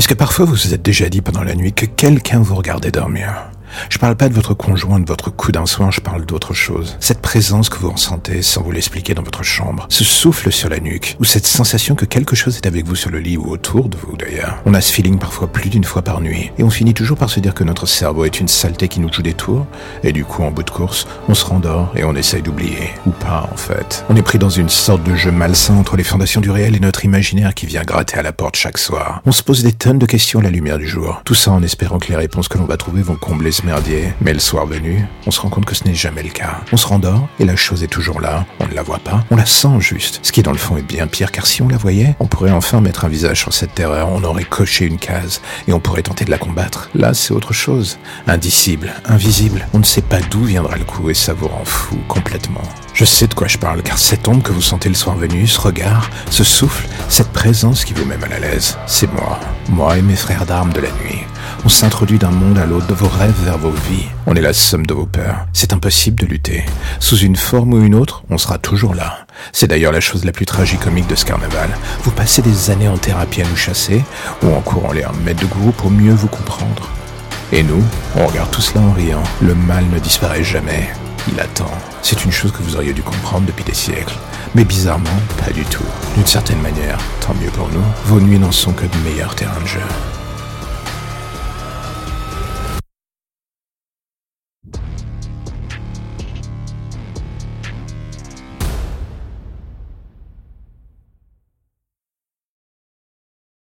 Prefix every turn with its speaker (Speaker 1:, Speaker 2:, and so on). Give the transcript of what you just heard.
Speaker 1: Est-ce que parfois vous vous êtes déjà dit pendant la nuit que quelqu'un vous regardait dormir? Je parle pas de votre conjoint, de votre coup d'un soin, je parle d'autre chose. Cette présence que vous ressentez sans vous l'expliquer dans votre chambre, ce souffle sur la nuque, ou cette sensation que quelque chose est avec vous sur le lit ou autour de vous d'ailleurs. On a ce feeling parfois plus d'une fois par nuit, et on finit toujours par se dire que notre cerveau est une saleté qui nous joue des tours, et du coup en bout de course, on se rendort et on essaye d'oublier. Ou pas en fait. On est pris dans une sorte de jeu malsain entre les fondations du réel et notre imaginaire qui vient gratter à la porte chaque soir. On se pose des tonnes de questions à la lumière du jour, tout ça en espérant que les réponses que l'on va trouver vont combler merdier, mais le soir venu, on se rend compte que ce n'est jamais le cas. On se rendort et la chose est toujours là, on ne la voit pas, on la sent juste. Ce qui dans le fond est bien pire car si on la voyait, on pourrait enfin mettre un visage sur cette terreur, on aurait coché une case et on pourrait tenter de la combattre. Là, c'est autre chose. Indicible, invisible, on ne sait pas d'où viendra le coup et ça vous rend fou complètement. Je sais de quoi je parle car cette ombre que vous sentez le soir venu, ce regard, ce souffle, cette présence qui vous met mal à l'aise, c'est moi. Moi et mes frères d'armes de la nuit. On s'introduit d'un monde à l'autre, de vos rêves vers vos vies. On est la somme de vos peurs. C'est impossible de lutter. Sous une forme ou une autre, on sera toujours là. C'est d'ailleurs la chose la plus tragicomique de ce carnaval. Vous passez des années en thérapie à nous chasser, ou en courant les mettre de goût pour mieux vous comprendre. Et nous, on regarde tout cela en riant. Le mal ne disparaît jamais. Il attend. C'est une chose que vous auriez dû comprendre depuis des siècles. Mais bizarrement, pas du tout. D'une certaine manière, tant mieux pour nous, vos nuits n'en sont que de meilleurs terrains de jeu.